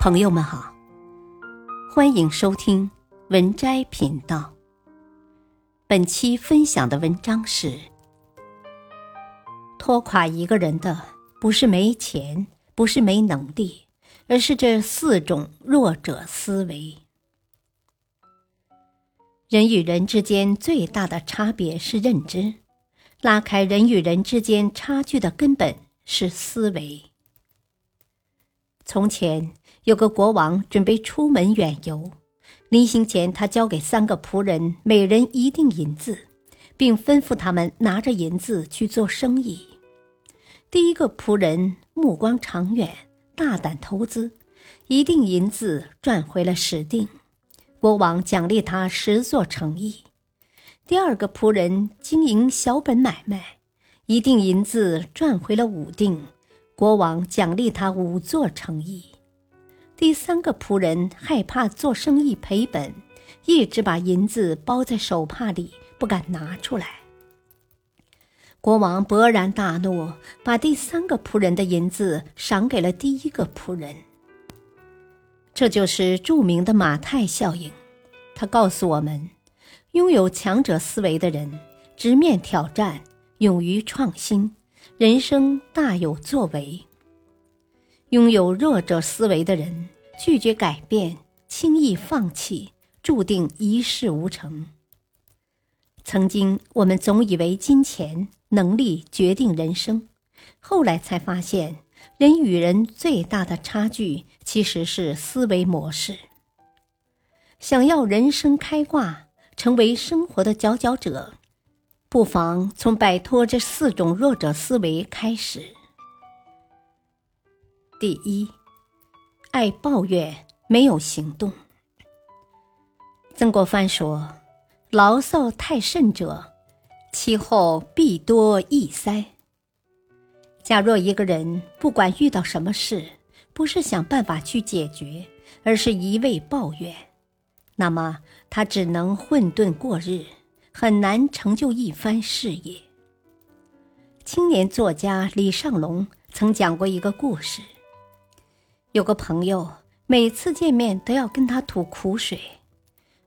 朋友们好，欢迎收听文摘频道。本期分享的文章是：拖垮一个人的不是没钱，不是没能力，而是这四种弱者思维。人与人之间最大的差别是认知，拉开人与人之间差距的根本是思维。从前有个国王准备出门远游，临行前，他交给三个仆人每人一锭银子，并吩咐他们拿着银子去做生意。第一个仆人目光长远，大胆投资，一锭银子赚回了十锭，国王奖励他十座城邑。第二个仆人经营小本买卖，一锭银子赚回了五锭。国王奖励他五座城邑。第三个仆人害怕做生意赔本，一直把银子包在手帕里，不敢拿出来。国王勃然大怒，把第三个仆人的银子赏给了第一个仆人。这就是著名的马太效应。他告诉我们：拥有强者思维的人，直面挑战，勇于创新。人生大有作为。拥有弱者思维的人，拒绝改变，轻易放弃，注定一事无成。曾经我们总以为金钱、能力决定人生，后来才发现，人与人最大的差距其实是思维模式。想要人生开挂，成为生活的佼佼者。不妨从摆脱这四种弱者思维开始。第一，爱抱怨没有行动。曾国藩说：“牢骚太甚者，其后必多易塞。”假若一个人不管遇到什么事，不是想办法去解决，而是一味抱怨，那么他只能混沌过日。很难成就一番事业。青年作家李尚龙曾讲过一个故事：有个朋友每次见面都要跟他吐苦水，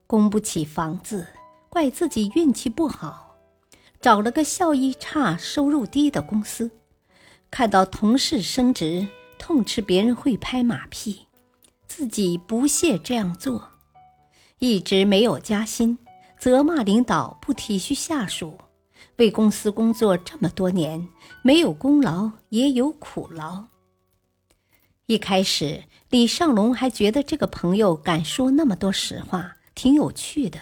供不起房子，怪自己运气不好，找了个效益差、收入低的公司，看到同事升职，痛斥别人会拍马屁，自己不屑这样做，一直没有加薪。责骂领导不体恤下属，为公司工作这么多年，没有功劳也有苦劳。一开始，李尚龙还觉得这个朋友敢说那么多实话，挺有趣的。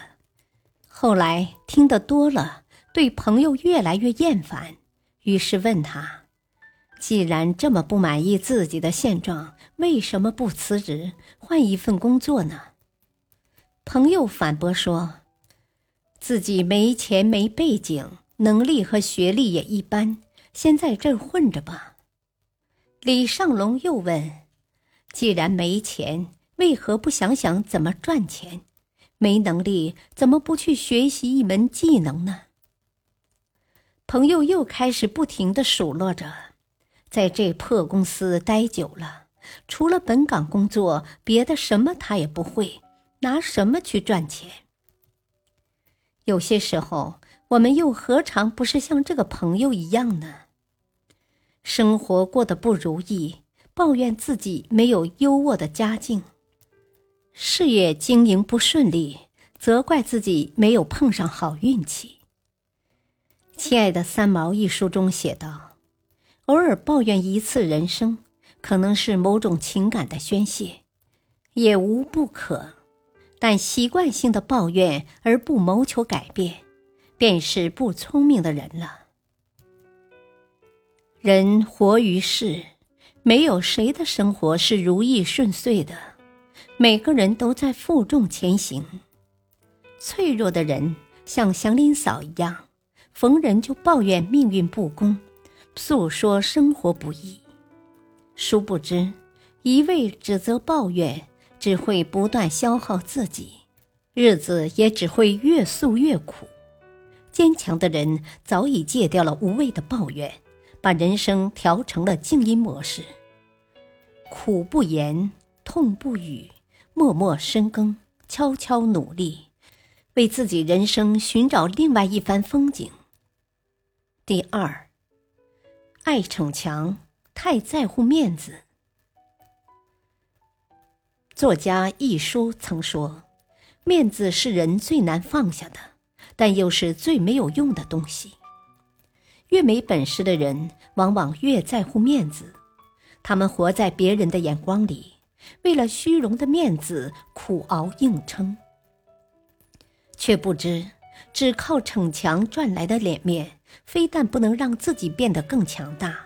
后来听得多了，对朋友越来越厌烦，于是问他：“既然这么不满意自己的现状，为什么不辞职换一份工作呢？”朋友反驳说。自己没钱没背景，能力和学历也一般，先在这儿混着吧。李尚龙又问：“既然没钱，为何不想想怎么赚钱？没能力，怎么不去学习一门技能呢？”朋友又开始不停的数落着：“在这破公司待久了，除了本岗工作，别的什么他也不会，拿什么去赚钱？”有些时候，我们又何尝不是像这个朋友一样呢？生活过得不如意，抱怨自己没有优渥的家境；事业经营不顺利，责怪自己没有碰上好运气。亲爱的三毛一书中写道：“偶尔抱怨一次人生，可能是某种情感的宣泄，也无不可。”但习惯性的抱怨而不谋求改变，便是不聪明的人了。人活于世，没有谁的生活是如意顺遂的，每个人都在负重前行。脆弱的人像祥林嫂一样，逢人就抱怨命运不公，诉说生活不易。殊不知，一味指责抱怨。只会不断消耗自己，日子也只会越诉越苦。坚强的人早已戒掉了无谓的抱怨，把人生调成了静音模式。苦不言，痛不语，默默深耕，悄悄努力，为自己人生寻找另外一番风景。第二，爱逞强，太在乎面子。作家一书曾说：“面子是人最难放下的，但又是最没有用的东西。越没本事的人，往往越在乎面子。他们活在别人的眼光里，为了虚荣的面子苦熬硬撑，却不知只靠逞强赚来的脸面。”非但不能让自己变得更强大，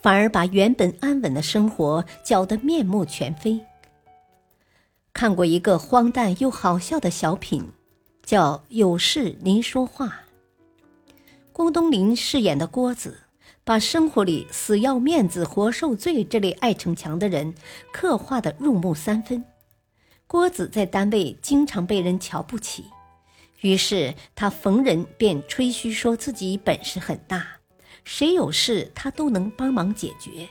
反而把原本安稳的生活搅得面目全非。看过一个荒诞又好笑的小品，叫《有事您说话》。郭冬临饰演的郭子，把生活里死要面子活受罪这类爱逞强的人刻画得入木三分。郭子在单位经常被人瞧不起。于是他逢人便吹嘘说自己本事很大，谁有事他都能帮忙解决。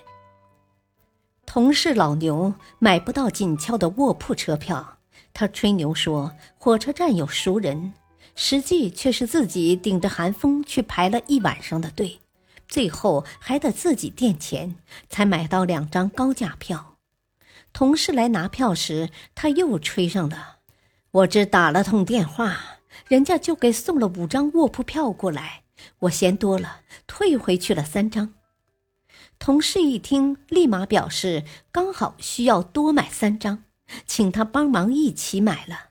同事老牛买不到紧俏的卧铺车票，他吹牛说火车站有熟人，实际却是自己顶着寒风去排了一晚上的队，最后还得自己垫钱才买到两张高价票。同事来拿票时，他又吹上了，我只打了通电话。人家就给送了五张卧铺票过来，我嫌多了，退回去了三张。同事一听，立马表示刚好需要多买三张，请他帮忙一起买了。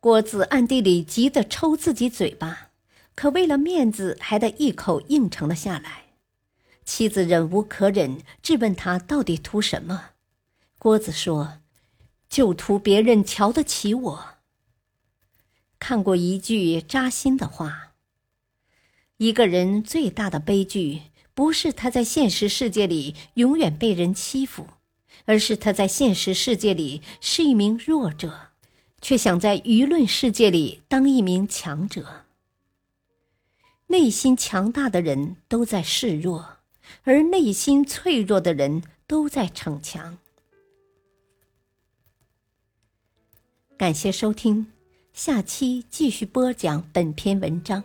郭子暗地里急得抽自己嘴巴，可为了面子，还得一口应承了下来。妻子忍无可忍，质问他到底图什么。郭子说：“就图别人瞧得起我。”看过一句扎心的话：一个人最大的悲剧，不是他在现实世界里永远被人欺负，而是他在现实世界里是一名弱者，却想在舆论世界里当一名强者。内心强大的人都在示弱，而内心脆弱的人都在逞强。感谢收听。下期继续播讲本篇文章，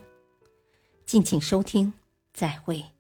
敬请收听，再会。